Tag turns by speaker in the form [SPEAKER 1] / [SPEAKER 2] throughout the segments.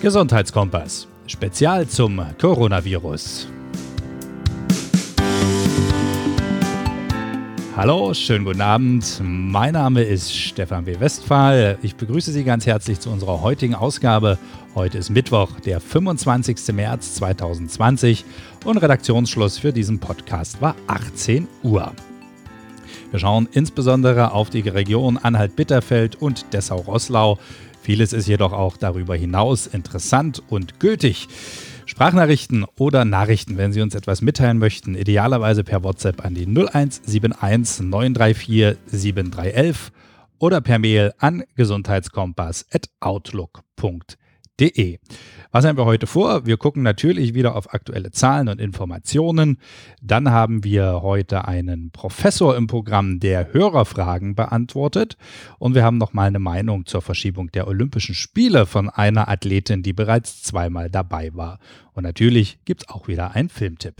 [SPEAKER 1] Gesundheitskompass. Spezial zum Coronavirus. Hallo, schönen guten Abend. Mein Name ist Stefan W. Westphal. Ich begrüße Sie ganz herzlich zu unserer heutigen Ausgabe. Heute ist Mittwoch, der 25. März 2020 und Redaktionsschluss für diesen Podcast war 18 Uhr. Wir schauen insbesondere auf die Region Anhalt-Bitterfeld und Dessau-Rosslau. Vieles ist jedoch auch darüber hinaus interessant und gültig. Sprachnachrichten oder Nachrichten, wenn Sie uns etwas mitteilen möchten, idealerweise per WhatsApp an die 0171 934 7311 oder per Mail an gesundheitskompass.outlook.de. Was haben wir heute vor? Wir gucken natürlich wieder auf aktuelle Zahlen und Informationen. Dann haben wir heute einen Professor im Programm, der Hörerfragen beantwortet. Und wir haben noch mal eine Meinung zur Verschiebung der Olympischen Spiele von einer Athletin, die bereits zweimal dabei war. Und natürlich gibt es auch wieder einen Filmtipp.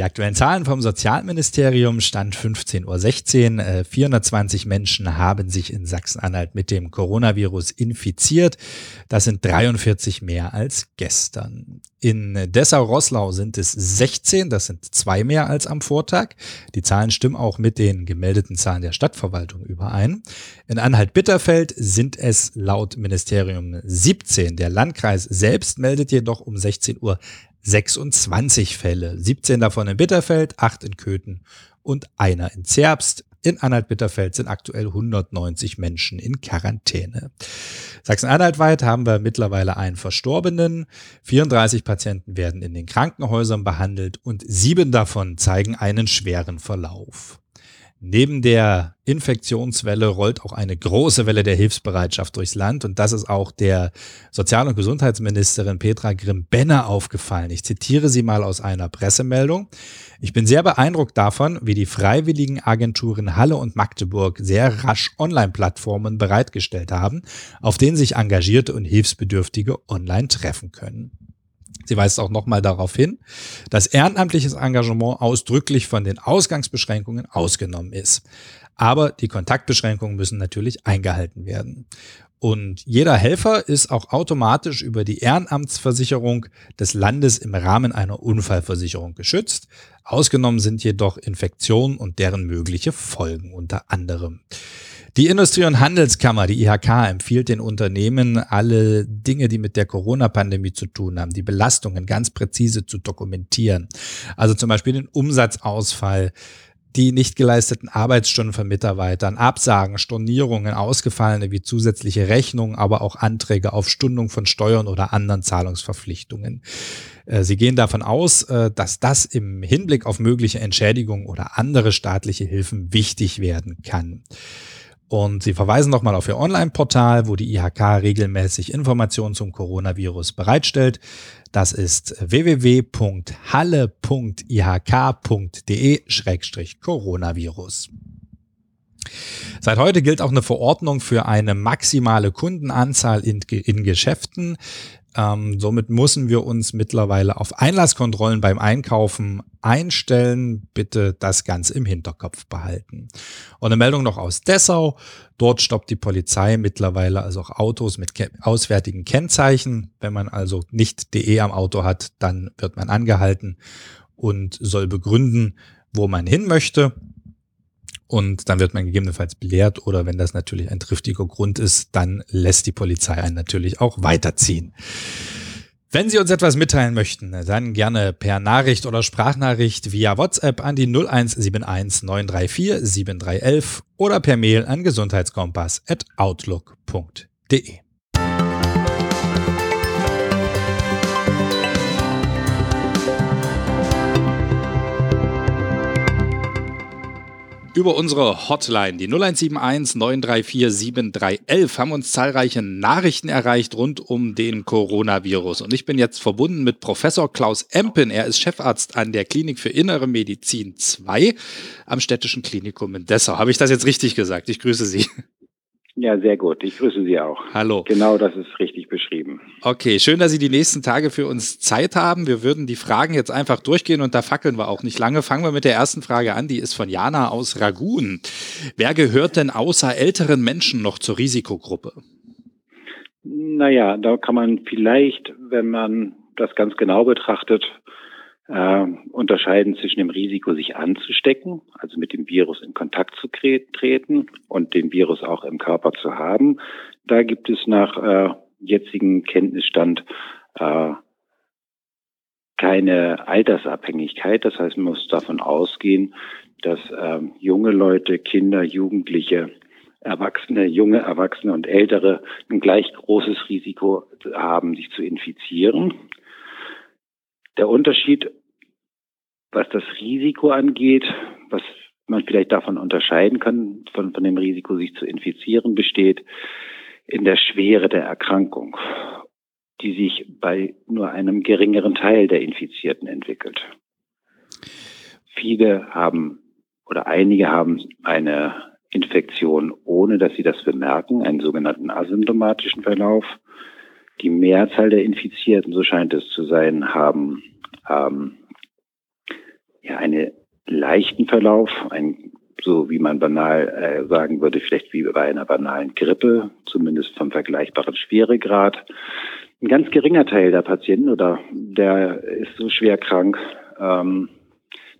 [SPEAKER 1] Die aktuellen Zahlen vom Sozialministerium stand 15.16 Uhr. Äh, 420 Menschen haben sich in Sachsen-Anhalt mit dem Coronavirus infiziert. Das sind 43 mehr als gestern. In Dessau-Rosslau sind es 16, das sind zwei mehr als am Vortag. Die Zahlen stimmen auch mit den gemeldeten Zahlen der Stadtverwaltung überein. In Anhalt-Bitterfeld sind es laut Ministerium 17. Der Landkreis selbst meldet jedoch um 16 Uhr 26 Fälle, 17 davon in Bitterfeld, 8 in Köthen und einer in Zerbst. In Anhalt-Bitterfeld sind aktuell 190 Menschen in Quarantäne. Sachsen-Anhalt-weit haben wir mittlerweile einen Verstorbenen. 34 Patienten werden in den Krankenhäusern behandelt und sieben davon zeigen einen schweren Verlauf. Neben der Infektionswelle rollt auch eine große Welle der Hilfsbereitschaft durchs Land und das ist auch der Sozial- und Gesundheitsministerin Petra Grimm-Benner aufgefallen. Ich zitiere sie mal aus einer Pressemeldung. Ich bin sehr beeindruckt davon, wie die freiwilligen Agenturen Halle und Magdeburg sehr rasch Online-Plattformen bereitgestellt haben, auf denen sich Engagierte und Hilfsbedürftige online treffen können. Sie weist auch nochmal darauf hin, dass ehrenamtliches Engagement ausdrücklich von den Ausgangsbeschränkungen ausgenommen ist. Aber die Kontaktbeschränkungen müssen natürlich eingehalten werden. Und jeder Helfer ist auch automatisch über die Ehrenamtsversicherung des Landes im Rahmen einer Unfallversicherung geschützt. Ausgenommen sind jedoch Infektionen und deren mögliche Folgen unter anderem. Die Industrie- und Handelskammer, die IHK, empfiehlt den Unternehmen, alle Dinge, die mit der Corona-Pandemie zu tun haben, die Belastungen ganz präzise zu dokumentieren. Also zum Beispiel den Umsatzausfall, die nicht geleisteten Arbeitsstunden von Mitarbeitern, Absagen, Stornierungen, ausgefallene wie zusätzliche Rechnungen, aber auch Anträge auf Stundung von Steuern oder anderen Zahlungsverpflichtungen. Äh, sie gehen davon aus, äh, dass das im Hinblick auf mögliche Entschädigungen oder andere staatliche Hilfen wichtig werden kann. Und sie verweisen nochmal auf ihr Online-Portal, wo die IHK regelmäßig Informationen zum Coronavirus bereitstellt. Das ist www.halle.ihk.de-coronavirus. Seit heute gilt auch eine Verordnung für eine maximale Kundenanzahl in, in Geschäften. Ähm, somit müssen wir uns mittlerweile auf Einlasskontrollen beim Einkaufen einstellen. Bitte das ganz im Hinterkopf behalten. Und eine Meldung noch aus Dessau. Dort stoppt die Polizei mittlerweile also auch Autos mit auswärtigen Kennzeichen. Wenn man also nicht DE am Auto hat, dann wird man angehalten und soll begründen, wo man hin möchte. Und dann wird man gegebenenfalls belehrt oder wenn das natürlich ein triftiger Grund ist, dann lässt die Polizei einen natürlich auch weiterziehen. Wenn Sie uns etwas mitteilen möchten, dann gerne per Nachricht oder Sprachnachricht via WhatsApp an die 0171 934 7311 oder per Mail an gesundheitskompass.outlook.de. Über unsere Hotline, die 0171 934 7311, haben uns zahlreiche Nachrichten erreicht rund um den Coronavirus. Und ich bin jetzt verbunden mit Professor Klaus Empen. Er ist Chefarzt an der Klinik für Innere Medizin 2 am Städtischen Klinikum in Dessau. Habe ich das jetzt richtig gesagt? Ich grüße Sie.
[SPEAKER 2] Ja, sehr gut. Ich grüße Sie auch.
[SPEAKER 1] Hallo.
[SPEAKER 2] Genau das ist richtig beschrieben.
[SPEAKER 1] Okay, schön, dass Sie die nächsten Tage für uns Zeit haben. Wir würden die Fragen jetzt einfach durchgehen und da fackeln wir auch nicht lange. Fangen wir mit der ersten Frage an. Die ist von Jana aus Ragun. Wer gehört denn außer älteren Menschen noch zur Risikogruppe?
[SPEAKER 2] Naja, da kann man vielleicht, wenn man das ganz genau betrachtet, äh, unterscheiden zwischen dem Risiko, sich anzustecken, also mit dem Virus in Kontakt zu treten und den Virus auch im Körper zu haben. Da gibt es nach äh, jetzigem Kenntnisstand äh, keine Altersabhängigkeit. Das heißt, man muss davon ausgehen, dass äh, junge Leute, Kinder, Jugendliche, Erwachsene, junge Erwachsene und Ältere ein gleich großes Risiko haben, sich zu infizieren. Der Unterschied was das Risiko angeht, was man vielleicht davon unterscheiden kann, von, von dem Risiko, sich zu infizieren, besteht in der Schwere der Erkrankung, die sich bei nur einem geringeren Teil der Infizierten entwickelt. Viele haben oder einige haben eine Infektion, ohne dass sie das bemerken, einen sogenannten asymptomatischen Verlauf. Die Mehrzahl der Infizierten, so scheint es zu sein, haben ähm, ja, einen leichten Verlauf, ein, so wie man banal äh, sagen würde, vielleicht wie bei einer banalen Grippe, zumindest vom vergleichbaren Schweregrad. Ein ganz geringer Teil der Patienten oder der ist so schwer krank, ähm,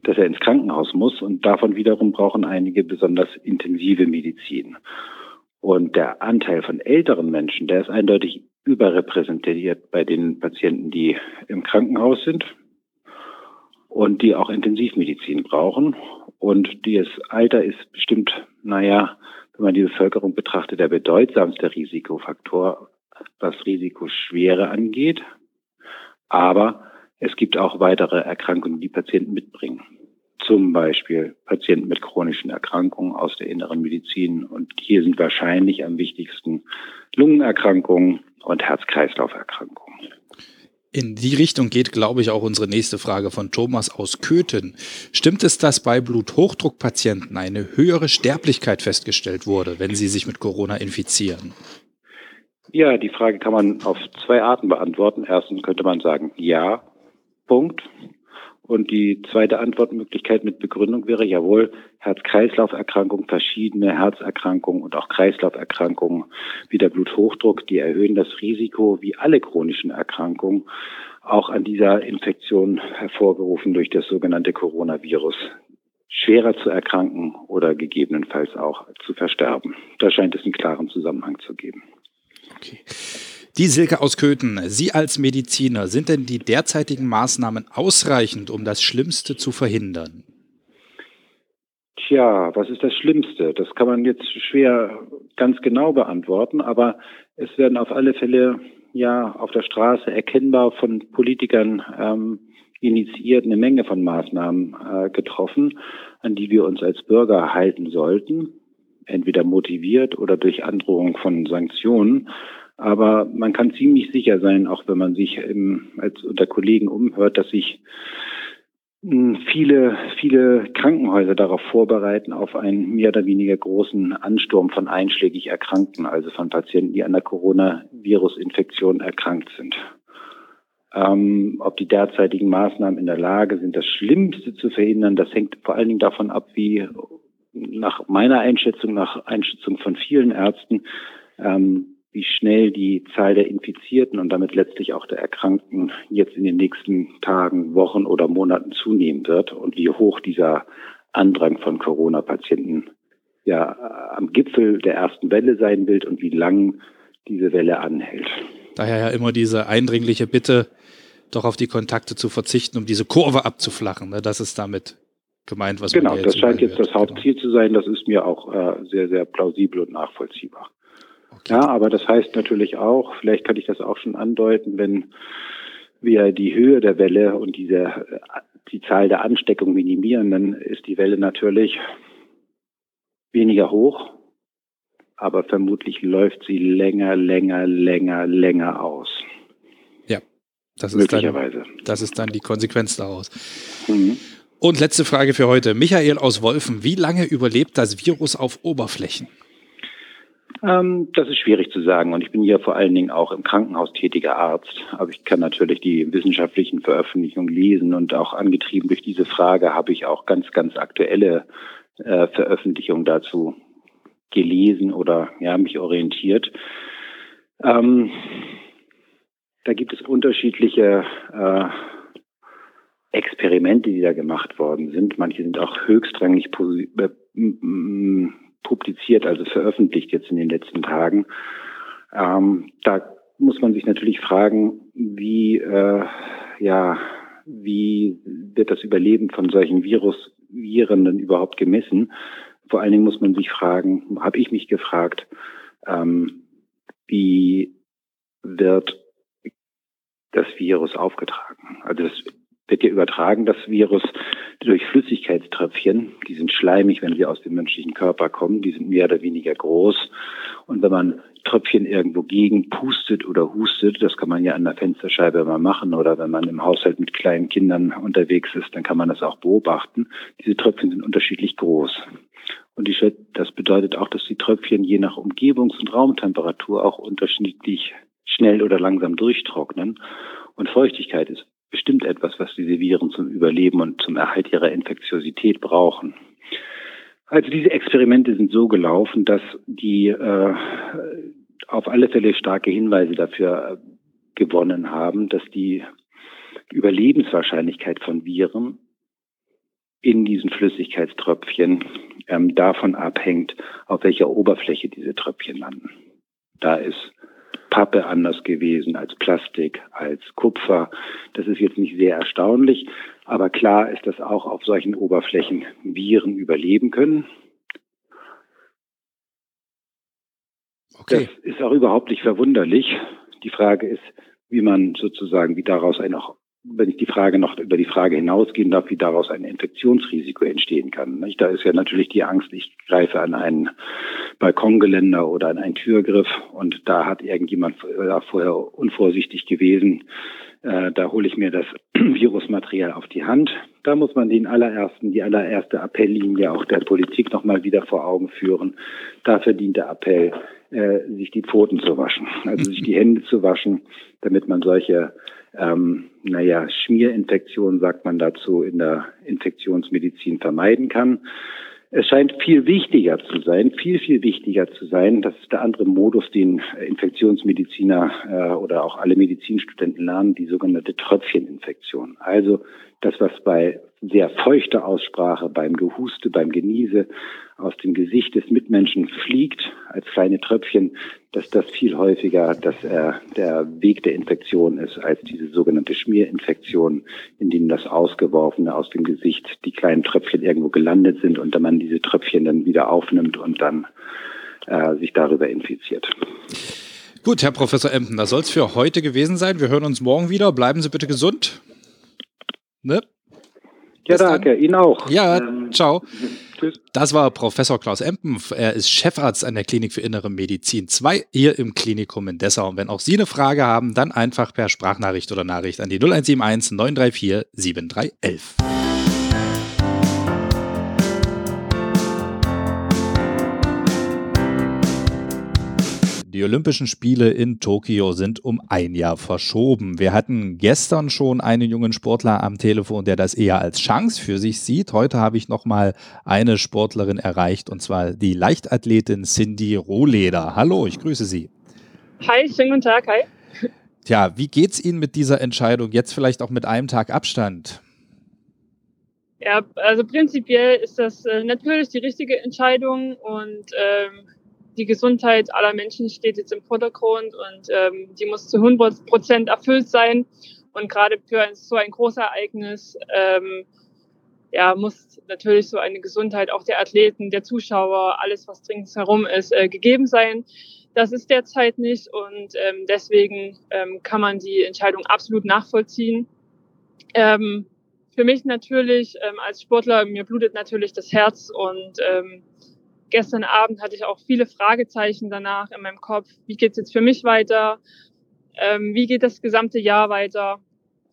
[SPEAKER 2] dass er ins Krankenhaus muss und davon wiederum brauchen einige besonders intensive Medizin. Und der Anteil von älteren Menschen, der ist eindeutig überrepräsentiert bei den Patienten, die im Krankenhaus sind, und die auch Intensivmedizin brauchen. Und dieses Alter ist bestimmt, naja, wenn man die Bevölkerung betrachtet, der bedeutsamste Risikofaktor, was Risikoschwere angeht. Aber es gibt auch weitere Erkrankungen, die Patienten mitbringen. Zum Beispiel Patienten mit chronischen Erkrankungen aus der inneren Medizin. Und hier sind wahrscheinlich am wichtigsten Lungenerkrankungen und Herz-Kreislauf-Erkrankungen.
[SPEAKER 1] In die Richtung geht, glaube ich, auch unsere nächste Frage von Thomas aus Köthen. Stimmt es, dass bei Bluthochdruckpatienten eine höhere Sterblichkeit festgestellt wurde, wenn sie sich mit Corona infizieren?
[SPEAKER 2] Ja, die Frage kann man auf zwei Arten beantworten. Erstens könnte man sagen, ja, Punkt. Und die zweite Antwortmöglichkeit mit Begründung wäre jawohl, Herz-Kreislauf-Erkrankungen, verschiedene Herzerkrankungen und auch Kreislauferkrankungen wie der Bluthochdruck, die erhöhen das Risiko, wie alle chronischen Erkrankungen, auch an dieser Infektion hervorgerufen durch das sogenannte Coronavirus, schwerer zu erkranken oder gegebenenfalls auch zu versterben. Da scheint es einen klaren Zusammenhang zu geben.
[SPEAKER 1] Okay. Die Silke aus Köthen, Sie als Mediziner, sind denn die derzeitigen Maßnahmen ausreichend, um das Schlimmste zu verhindern?
[SPEAKER 2] Tja, was ist das Schlimmste? Das kann man jetzt schwer ganz genau beantworten, aber es werden auf alle Fälle ja auf der Straße erkennbar von Politikern ähm, initiiert eine Menge von Maßnahmen äh, getroffen, an die wir uns als Bürger halten sollten, entweder motiviert oder durch Androhung von Sanktionen. Aber man kann ziemlich sicher sein, auch wenn man sich im, als unter Kollegen umhört, dass sich hm, viele, viele Krankenhäuser darauf vorbereiten, auf einen mehr oder weniger großen Ansturm von einschlägig Erkrankten, also von Patienten, die an der Coronavirus-Infektion erkrankt sind. Ähm, ob die derzeitigen Maßnahmen in der Lage sind, das Schlimmste zu verhindern, das hängt vor allen Dingen davon ab, wie nach meiner Einschätzung, nach Einschätzung von vielen Ärzten, ähm, wie schnell die Zahl der Infizierten und damit letztlich auch der Erkrankten jetzt in den nächsten Tagen, Wochen oder Monaten zunehmen wird und wie hoch dieser Andrang von Corona-Patienten ja am Gipfel der ersten Welle sein wird und wie lang diese Welle anhält.
[SPEAKER 1] Daher ja immer diese eindringliche Bitte, doch auf die Kontakte zu verzichten, um diese Kurve abzuflachen. Ne? Das ist damit gemeint, was
[SPEAKER 2] genau, man Genau, das scheint jetzt das. Hauptziel genau. zu sein. Das ist mir auch äh, sehr, sehr plausibel und nachvollziehbar. Okay. Ja, aber das heißt natürlich auch, vielleicht kann ich das auch schon andeuten, wenn wir die Höhe der Welle und diese, die Zahl der Ansteckungen minimieren, dann ist die Welle natürlich weniger hoch, aber vermutlich läuft sie länger, länger, länger, länger aus.
[SPEAKER 1] Ja, das ist, dann, das ist dann die Konsequenz daraus. Mhm. Und letzte Frage für heute. Michael aus Wolfen, wie lange überlebt das Virus auf Oberflächen?
[SPEAKER 2] Ähm, das ist schwierig zu sagen und ich bin hier vor allen Dingen auch im Krankenhaus tätiger Arzt, aber ich kann natürlich die wissenschaftlichen Veröffentlichungen lesen und auch angetrieben durch diese Frage habe ich auch ganz, ganz aktuelle äh, Veröffentlichungen dazu gelesen oder ja mich orientiert. Ähm, da gibt es unterschiedliche äh, Experimente, die da gemacht worden sind. Manche sind auch höchstrangig äh, publiziert, also veröffentlicht jetzt in den letzten Tagen. Ähm, da muss man sich natürlich fragen, wie, äh, ja, wie wird das Überleben von solchen Virusviren denn überhaupt gemessen? Vor allen Dingen muss man sich fragen, habe ich mich gefragt, ähm, wie wird das Virus aufgetragen? Also das wird ja übertragen, das Virus, durch Flüssigkeitströpfchen. Die sind schleimig, wenn sie aus dem menschlichen Körper kommen. Die sind mehr oder weniger groß. Und wenn man Tröpfchen irgendwo gegen pustet oder hustet, das kann man ja an der Fensterscheibe mal machen oder wenn man im Haushalt mit kleinen Kindern unterwegs ist, dann kann man das auch beobachten. Diese Tröpfchen sind unterschiedlich groß. Und die, das bedeutet auch, dass die Tröpfchen je nach Umgebungs- und Raumtemperatur auch unterschiedlich schnell oder langsam durchtrocknen. Und Feuchtigkeit ist bestimmt etwas, was diese Viren zum Überleben und zum Erhalt ihrer Infektiosität brauchen. Also diese Experimente sind so gelaufen, dass die äh, auf alle Fälle starke Hinweise dafür äh, gewonnen haben, dass die Überlebenswahrscheinlichkeit von Viren in diesen Flüssigkeitströpfchen ähm, davon abhängt, auf welcher Oberfläche diese Tröpfchen landen. Da ist Pappe anders gewesen als Plastik, als Kupfer. Das ist jetzt nicht sehr erstaunlich, aber klar ist, dass auch auf solchen Oberflächen Viren überleben können. Okay. Das ist auch überhaupt nicht verwunderlich. Die Frage ist, wie man sozusagen, wie daraus ein auch wenn ich die Frage noch über die Frage hinausgehen darf, wie daraus ein Infektionsrisiko entstehen kann. Da ist ja natürlich die Angst, ich greife an einen Balkongeländer oder an einen Türgriff und da hat irgendjemand vorher unvorsichtig gewesen. Äh, da hole ich mir das Virusmaterial auf die Hand. Da muss man den allerersten, die allererste Appelllinie auch der Politik nochmal wieder vor Augen führen. Da verdient der Appell, äh, sich die Pfoten zu waschen, also sich die Hände zu waschen, damit man solche ähm, naja, Schmierinfektionen, sagt man dazu, in der Infektionsmedizin vermeiden kann. Es scheint viel wichtiger zu sein, viel, viel wichtiger zu sein. Das ist der andere Modus, den Infektionsmediziner äh, oder auch alle Medizinstudenten lernen, die sogenannte Tröpfcheninfektion. Also das, was bei sehr feuchter Aussprache, beim Gehuste, beim Geniese aus dem Gesicht des Mitmenschen fliegt als kleine Tröpfchen, dass das viel häufiger dass, äh, der Weg der Infektion ist als diese sogenannte Schmierinfektion, in denen das Ausgeworfene aus dem Gesicht, die kleinen Tröpfchen irgendwo gelandet sind und dann man diese Tröpfchen dann wieder aufnimmt und dann äh, sich darüber infiziert.
[SPEAKER 1] Gut, Herr Professor Emden, das soll es für heute gewesen sein. Wir hören uns morgen wieder. Bleiben Sie bitte gesund.
[SPEAKER 2] Ne? Ja, danke. Ihnen auch.
[SPEAKER 1] Ja, ähm, ciao. Tschüss. Das war Professor Klaus Empen. Er ist Chefarzt an der Klinik für Innere Medizin 2 hier im Klinikum in Dessau. Und wenn auch Sie eine Frage haben, dann einfach per Sprachnachricht oder Nachricht an die 0171 934 7311. Die Olympischen Spiele in Tokio sind um ein Jahr verschoben. Wir hatten gestern schon einen jungen Sportler am Telefon, der das eher als Chance für sich sieht. Heute habe ich nochmal eine Sportlerin erreicht und zwar die Leichtathletin Cindy Rohleder. Hallo, ich grüße Sie.
[SPEAKER 3] Hi, schönen guten Tag. Hi.
[SPEAKER 1] Tja, wie geht es Ihnen mit dieser Entscheidung? Jetzt vielleicht auch mit einem Tag Abstand?
[SPEAKER 3] Ja, also prinzipiell ist das äh, natürlich die richtige Entscheidung und ähm, die Gesundheit aller Menschen steht jetzt im Vordergrund und ähm, die muss zu 100 Prozent erfüllt sein. Und gerade für ein, so ein Großereignis ähm, ja, muss natürlich so eine Gesundheit auch der Athleten, der Zuschauer, alles, was ringsherum ist, äh, gegeben sein. Das ist derzeit nicht und ähm, deswegen ähm, kann man die Entscheidung absolut nachvollziehen. Ähm, für mich natürlich ähm, als Sportler, mir blutet natürlich das Herz und ähm, gestern Abend hatte ich auch viele Fragezeichen danach in meinem Kopf. Wie geht's jetzt für mich weiter? Ähm, wie geht das gesamte Jahr weiter?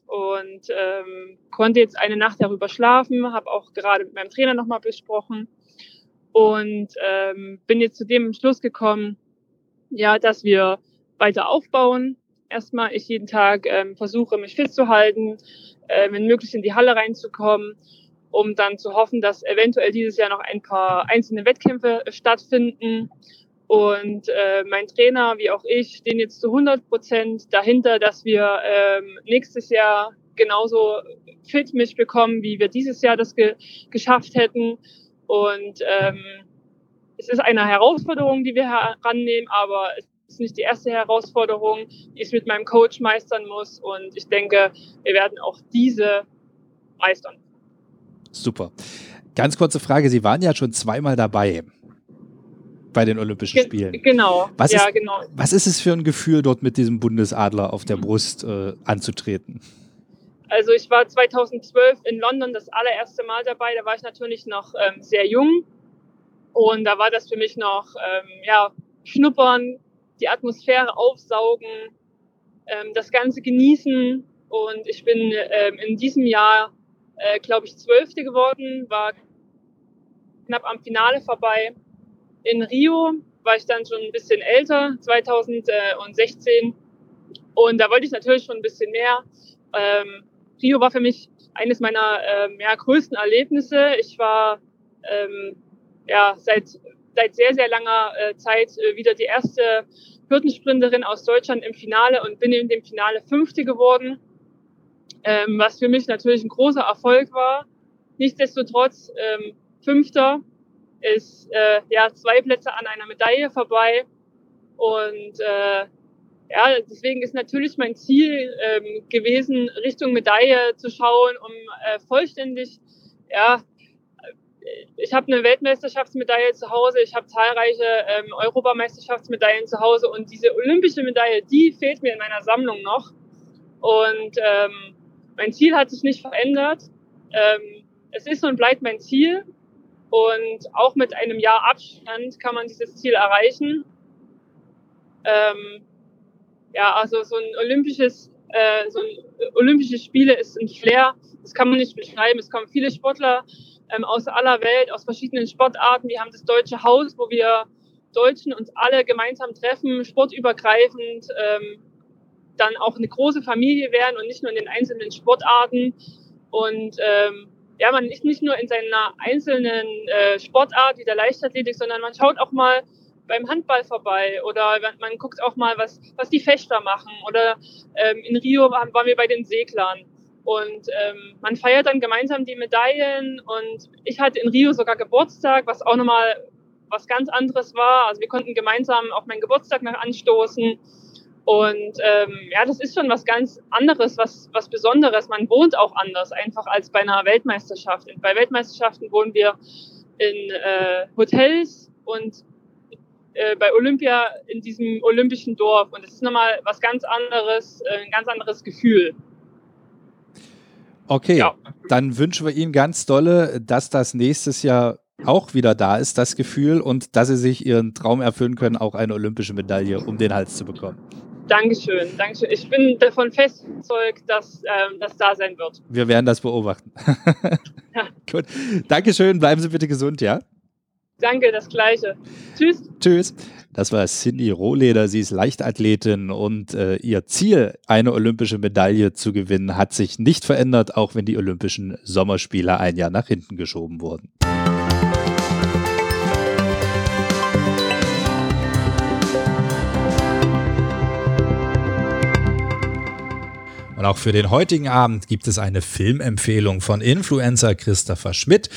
[SPEAKER 3] Und ähm, konnte jetzt eine Nacht darüber schlafen, habe auch gerade mit meinem Trainer nochmal besprochen und ähm, bin jetzt zu dem Schluss gekommen, ja, dass wir weiter aufbauen. Erstmal ich jeden Tag ähm, versuche, mich fit zu halten, äh, wenn möglich in die Halle reinzukommen, um dann zu hoffen, dass eventuell dieses Jahr noch ein paar einzelne Wettkämpfe stattfinden. Und äh, mein Trainer, wie auch ich, stehen jetzt zu 100 Prozent dahinter, dass wir ähm, nächstes Jahr genauso fit mich bekommen, wie wir dieses Jahr das ge geschafft hätten. Und ähm, es ist eine Herausforderung, die wir herannehmen, aber es ist nicht die erste Herausforderung, die ich mit meinem Coach meistern muss. Und ich denke, wir werden auch diese meistern.
[SPEAKER 1] Super. Ganz kurze Frage, Sie waren ja schon zweimal dabei bei den Olympischen Spielen.
[SPEAKER 3] Genau.
[SPEAKER 1] Was, ja, ist, genau. was ist es für ein Gefühl, dort mit diesem Bundesadler auf der Brust äh, anzutreten?
[SPEAKER 3] Also ich war 2012 in London das allererste Mal dabei. Da war ich natürlich noch ähm, sehr jung und da war das für mich noch ähm, ja schnuppern, die Atmosphäre aufsaugen, ähm, das Ganze genießen. Und ich bin ähm, in diesem Jahr, äh, glaube ich, Zwölfte geworden, war knapp am Finale vorbei. In Rio war ich dann schon ein bisschen älter, 2016. Und da wollte ich natürlich schon ein bisschen mehr. Ähm, Rio war für mich eines meiner ähm, ja, größten Erlebnisse. Ich war ähm, ja seit seit sehr sehr langer äh, Zeit äh, wieder die erste Hürdensprinterin aus Deutschland im Finale und bin in dem Finale Fünfte geworden, ähm, was für mich natürlich ein großer Erfolg war. Nichtsdestotrotz ähm, Fünfter ist äh, ja zwei Plätze an einer Medaille vorbei und äh, ja, deswegen ist natürlich mein Ziel ähm, gewesen, Richtung Medaille zu schauen, um äh, vollständig, ja, ich habe eine Weltmeisterschaftsmedaille zu Hause, ich habe zahlreiche ähm, Europameisterschaftsmedaillen zu Hause und diese olympische Medaille, die fehlt mir in meiner Sammlung noch. Und ähm, mein Ziel hat sich nicht verändert. Ähm, es ist und bleibt mein Ziel. Und auch mit einem Jahr Abstand kann man dieses Ziel erreichen. Ähm, ja, also so ein olympisches, äh, so ein olympische Spiele ist ein Flair. Das kann man nicht beschreiben. Es kommen viele Sportler ähm, aus aller Welt, aus verschiedenen Sportarten. Wir haben das Deutsche Haus, wo wir Deutschen uns alle gemeinsam treffen, sportübergreifend, ähm, dann auch eine große Familie werden und nicht nur in den einzelnen Sportarten. Und ähm, ja, man ist nicht nur in seiner einzelnen äh, Sportart wie der Leichtathletik, sondern man schaut auch mal beim Handball vorbei oder man guckt auch mal, was, was die Fechter machen. Oder ähm, in Rio waren, waren wir bei den Seglern. Und ähm, man feiert dann gemeinsam die Medaillen. Und ich hatte in Rio sogar Geburtstag, was auch nochmal was ganz anderes war. Also wir konnten gemeinsam auf meinen Geburtstag noch anstoßen. Und ähm, ja, das ist schon was ganz anderes, was, was Besonderes. Man wohnt auch anders, einfach als bei einer Weltmeisterschaft. Bei Weltmeisterschaften wohnen wir in äh, Hotels und äh, bei Olympia in diesem olympischen Dorf. Und es ist nochmal was ganz anderes, äh, ein ganz anderes Gefühl.
[SPEAKER 1] Okay, ja. dann wünschen wir Ihnen ganz dolle, dass das nächstes Jahr auch wieder da ist, das Gefühl, und dass Sie sich Ihren Traum erfüllen können, auch eine olympische Medaille um den Hals zu bekommen.
[SPEAKER 3] Dankeschön, Dankeschön. Ich bin davon fest überzeugt, dass ähm, das da sein wird.
[SPEAKER 1] Wir werden das beobachten. ja. Gut. Dankeschön, bleiben Sie bitte gesund, ja?
[SPEAKER 3] Danke, das Gleiche. Tschüss.
[SPEAKER 1] Tschüss. Das war Cindy Rohleder. Sie ist Leichtathletin und äh, ihr Ziel, eine olympische Medaille zu gewinnen, hat sich nicht verändert, auch wenn die Olympischen Sommerspiele ein Jahr nach hinten geschoben wurden. Und auch für den heutigen Abend gibt es eine Filmempfehlung von Influencer Christopher Schmidt.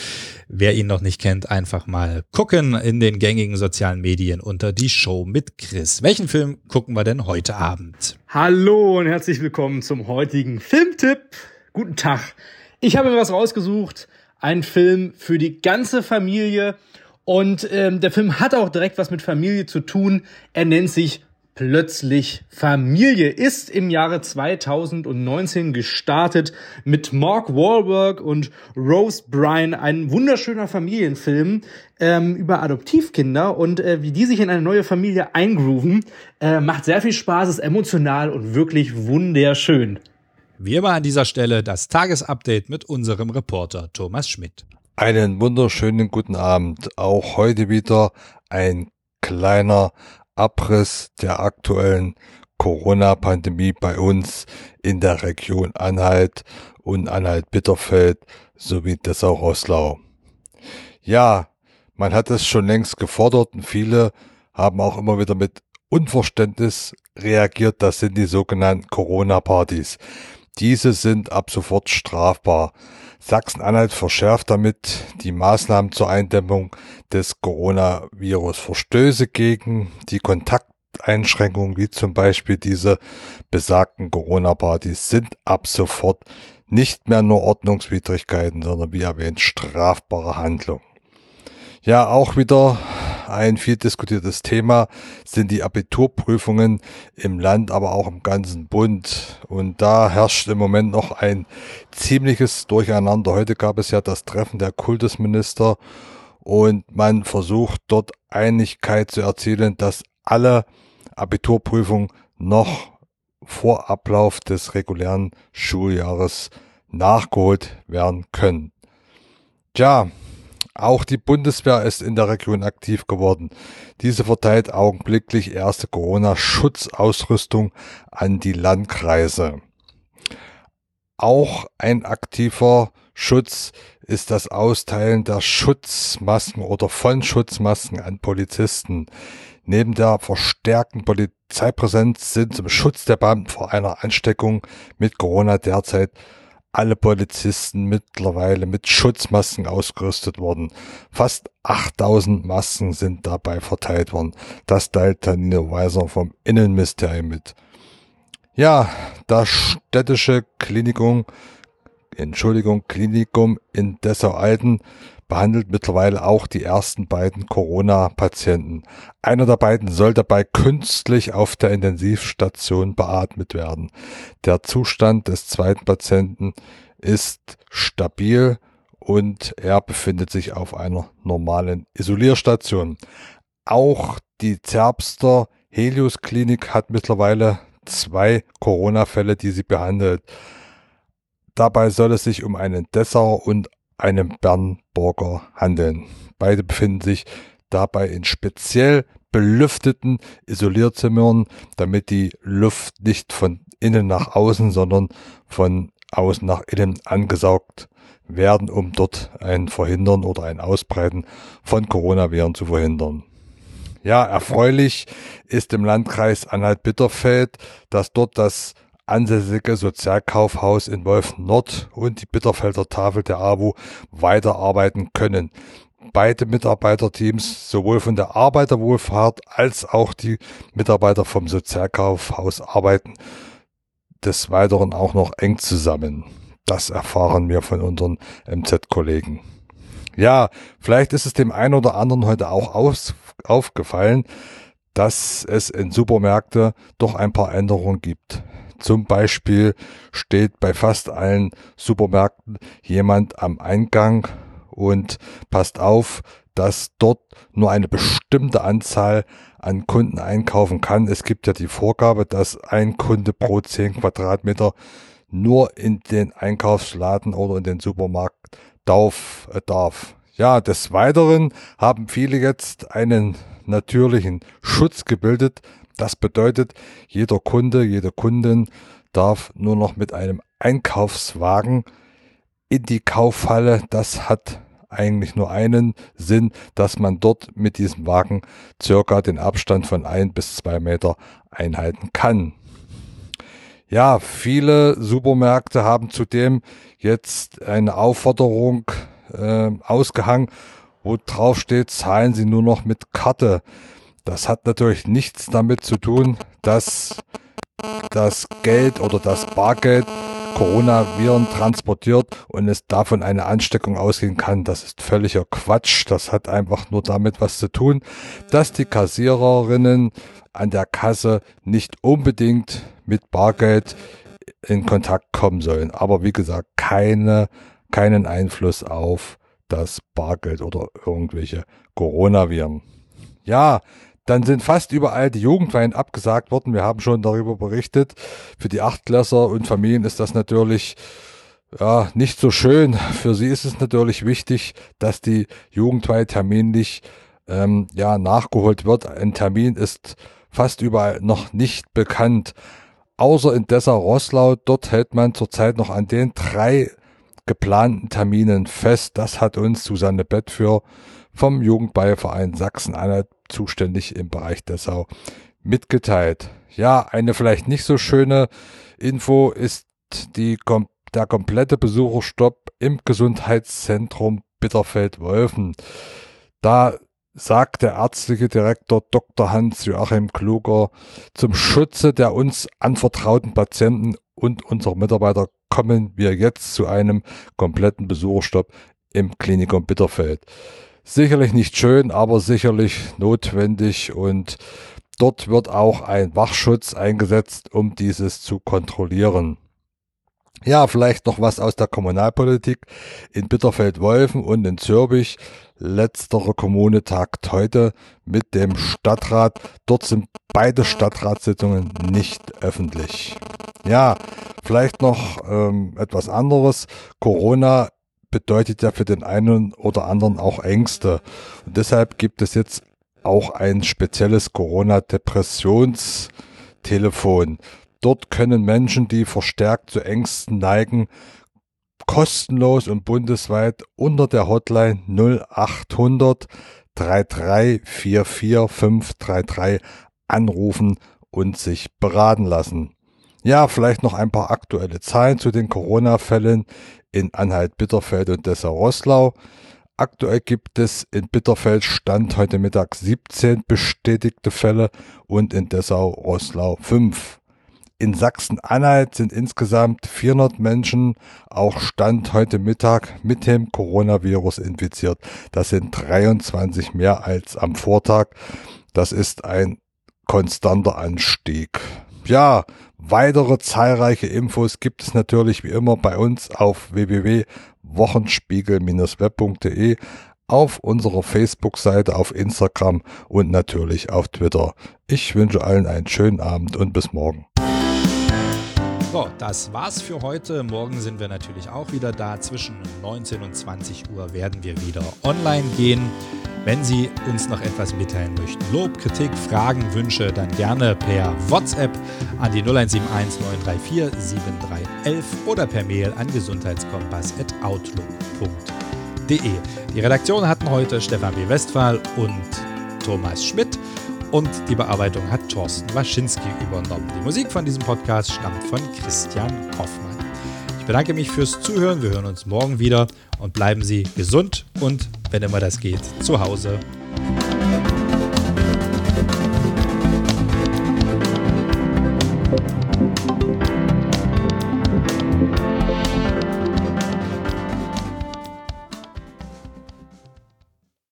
[SPEAKER 1] Wer ihn noch nicht kennt, einfach mal gucken in den gängigen sozialen Medien unter die Show mit Chris. Welchen Film gucken wir denn heute Abend?
[SPEAKER 4] Hallo und herzlich willkommen zum heutigen Filmtipp. Guten Tag. Ich habe mir was rausgesucht. Ein Film für die ganze Familie. Und ähm, der Film hat auch direkt was mit Familie zu tun. Er nennt sich plötzlich Familie ist im Jahre 2019 gestartet mit Mark Wahlberg und Rose Bryan, ein wunderschöner Familienfilm ähm, über Adoptivkinder und äh, wie die sich in eine neue Familie eingrooven. Äh, macht sehr viel Spaß, ist emotional und wirklich wunderschön.
[SPEAKER 1] Wir waren an dieser Stelle das Tagesupdate mit unserem Reporter Thomas Schmidt.
[SPEAKER 5] Einen wunderschönen guten Abend. Auch heute wieder ein kleiner Abriss der aktuellen Corona-Pandemie bei uns in der Region Anhalt und Anhalt-Bitterfeld sowie Dessau-Rosslau. Ja, man hat es schon längst gefordert und viele haben auch immer wieder mit Unverständnis reagiert. Das sind die sogenannten Corona-Partys. Diese sind ab sofort strafbar. Sachsen-Anhalt verschärft damit die Maßnahmen zur Eindämmung des Coronavirus. Verstöße gegen die Kontakteinschränkungen, wie zum Beispiel diese besagten Corona-Partys, sind ab sofort nicht mehr nur Ordnungswidrigkeiten, sondern wie erwähnt strafbare Handlungen. Ja, auch wieder ein viel diskutiertes Thema sind die Abiturprüfungen im Land, aber auch im ganzen Bund. Und da herrscht im Moment noch ein ziemliches Durcheinander. Heute gab es ja das Treffen der Kultusminister und man versucht dort Einigkeit zu erzielen, dass alle Abiturprüfungen noch vor Ablauf des regulären Schuljahres nachgeholt werden können. Tja, auch die Bundeswehr ist in der Region aktiv geworden. Diese verteilt augenblicklich erste Corona-Schutzausrüstung an die Landkreise. Auch ein aktiver Schutz ist das Austeilen der Schutzmasken oder von Schutzmasken an Polizisten. Neben der verstärkten Polizeipräsenz sind zum Schutz der Beamten vor einer Ansteckung mit Corona derzeit alle Polizisten mittlerweile mit Schutzmasken ausgerüstet worden. Fast 8000 Masken sind dabei verteilt worden. Das teilt Tanino Weiser vom Innenministerium mit. Ja, das städtische Klinikum, Entschuldigung, Klinikum in Dessau-Alten behandelt mittlerweile auch die ersten beiden Corona-Patienten. Einer der beiden soll dabei künstlich auf der Intensivstation beatmet werden. Der Zustand des zweiten Patienten ist stabil und er befindet sich auf einer normalen Isolierstation. Auch die Zerbster Helios Klinik hat mittlerweile zwei Corona-Fälle, die sie behandelt. Dabei soll es sich um einen Dessauer und einem Bernburger handeln. Beide befinden sich dabei in speziell belüfteten Isolierzimmern, damit die Luft nicht von innen nach außen, sondern von außen nach innen angesaugt werden, um dort ein Verhindern oder ein Ausbreiten von Coronaviren zu verhindern. Ja, erfreulich ist im Landkreis Anhalt-Bitterfeld, dass dort das ansässige Sozialkaufhaus in Wolf Nord und die Bitterfelder Tafel der AWO weiterarbeiten können. Beide Mitarbeiterteams, sowohl von der Arbeiterwohlfahrt als auch die Mitarbeiter vom Sozialkaufhaus arbeiten des Weiteren auch noch eng zusammen. Das erfahren wir von unseren MZ-Kollegen. Ja, vielleicht ist es dem einen oder anderen heute auch aus, aufgefallen, dass es in Supermärkte doch ein paar Änderungen gibt. Zum Beispiel steht bei fast allen Supermärkten jemand am Eingang und passt auf, dass dort nur eine bestimmte Anzahl an Kunden einkaufen kann. Es gibt ja die Vorgabe, dass ein Kunde pro 10 Quadratmeter nur in den Einkaufsladen oder in den Supermarkt darf. Äh, darf. Ja, des Weiteren haben viele jetzt einen natürlichen Schutz gebildet, das bedeutet, jeder Kunde, jede Kundin darf nur noch mit einem Einkaufswagen in die Kaufhalle. Das hat eigentlich nur einen Sinn, dass man dort mit diesem Wagen circa den Abstand von ein bis zwei Meter einhalten kann. Ja, viele Supermärkte haben zudem jetzt eine Aufforderung äh, ausgehangen, wo drauf steht, zahlen Sie nur noch mit Karte. Das hat natürlich nichts damit zu tun, dass das Geld oder das Bargeld Coronaviren transportiert und es davon eine Ansteckung ausgehen kann. Das ist völliger Quatsch. Das hat einfach nur damit was zu tun, dass die Kassiererinnen an der Kasse nicht unbedingt mit Bargeld in Kontakt kommen sollen. Aber wie gesagt, keine, keinen Einfluss auf das Bargeld oder irgendwelche Coronaviren. Ja, dann sind fast überall die Jugendweihen abgesagt worden. Wir haben schon darüber berichtet. Für die Achtklässer und Familien ist das natürlich ja, nicht so schön. Für sie ist es natürlich wichtig, dass die Jugendweihe terminlich ähm, ja, nachgeholt wird. Ein Termin ist fast überall noch nicht bekannt. Außer in Dessau-Rosslau, dort hält man zurzeit noch an den drei geplanten Terminen fest. Das hat uns Susanne Bettführ vom Jugendballverein Sachsen-Anhalt zuständig im Bereich Dessau mitgeteilt. Ja, eine vielleicht nicht so schöne Info ist die, der komplette Besucherstopp im Gesundheitszentrum Bitterfeld-Wolfen. Da sagt der ärztliche Direktor Dr. Hans-Joachim Kluger, zum Schutze der uns anvertrauten Patienten und unserer Mitarbeiter kommen wir jetzt zu einem kompletten Besucherstopp im Klinikum Bitterfeld. Sicherlich nicht schön, aber sicherlich notwendig und dort wird auch ein Wachschutz eingesetzt, um dieses zu kontrollieren. Ja, vielleicht noch was aus der Kommunalpolitik. In Bitterfeld-Wolfen und in Zürbich, letztere Kommune tagt heute mit dem Stadtrat. Dort sind beide Stadtratssitzungen nicht öffentlich. Ja, vielleicht noch ähm, etwas anderes. Corona bedeutet ja für den einen oder anderen auch Ängste. Und deshalb gibt es jetzt auch ein spezielles Corona-Depressionstelefon. Dort können Menschen, die verstärkt zu Ängsten neigen, kostenlos und bundesweit unter der Hotline 0800 3344533 anrufen und sich beraten lassen. Ja, vielleicht noch ein paar aktuelle Zahlen zu den Corona-Fällen in Anhalt-Bitterfeld und Dessau-Rosslau. Aktuell gibt es in Bitterfeld Stand heute Mittag 17 bestätigte Fälle und in Dessau-Rosslau 5. In Sachsen-Anhalt sind insgesamt 400 Menschen auch Stand heute Mittag mit dem Coronavirus infiziert. Das sind 23 mehr als am Vortag. Das ist ein konstanter Anstieg. Ja, weitere zahlreiche Infos gibt es natürlich wie immer bei uns auf www.wochenspiegel-web.de auf unserer Facebook-Seite, auf Instagram und natürlich auf Twitter. Ich wünsche allen einen schönen Abend und bis morgen.
[SPEAKER 1] So, das war's für heute. Morgen sind wir natürlich auch wieder da. Zwischen 19 und 20 Uhr werden wir wieder online gehen. Wenn Sie uns noch etwas mitteilen möchten, Lob, Kritik, Fragen, Wünsche, dann gerne per WhatsApp an die 0171 934 7311 oder per Mail an gesundheitskompass.outlook.de. Die Redaktion hatten heute Stefan B. Westphal und Thomas Schmidt und die Bearbeitung hat Thorsten Waschinski übernommen. Die Musik von diesem Podcast stammt von Christian Hoffmann. Ich bedanke mich fürs Zuhören. Wir hören uns morgen wieder und bleiben Sie gesund und, wenn immer das geht, zu Hause.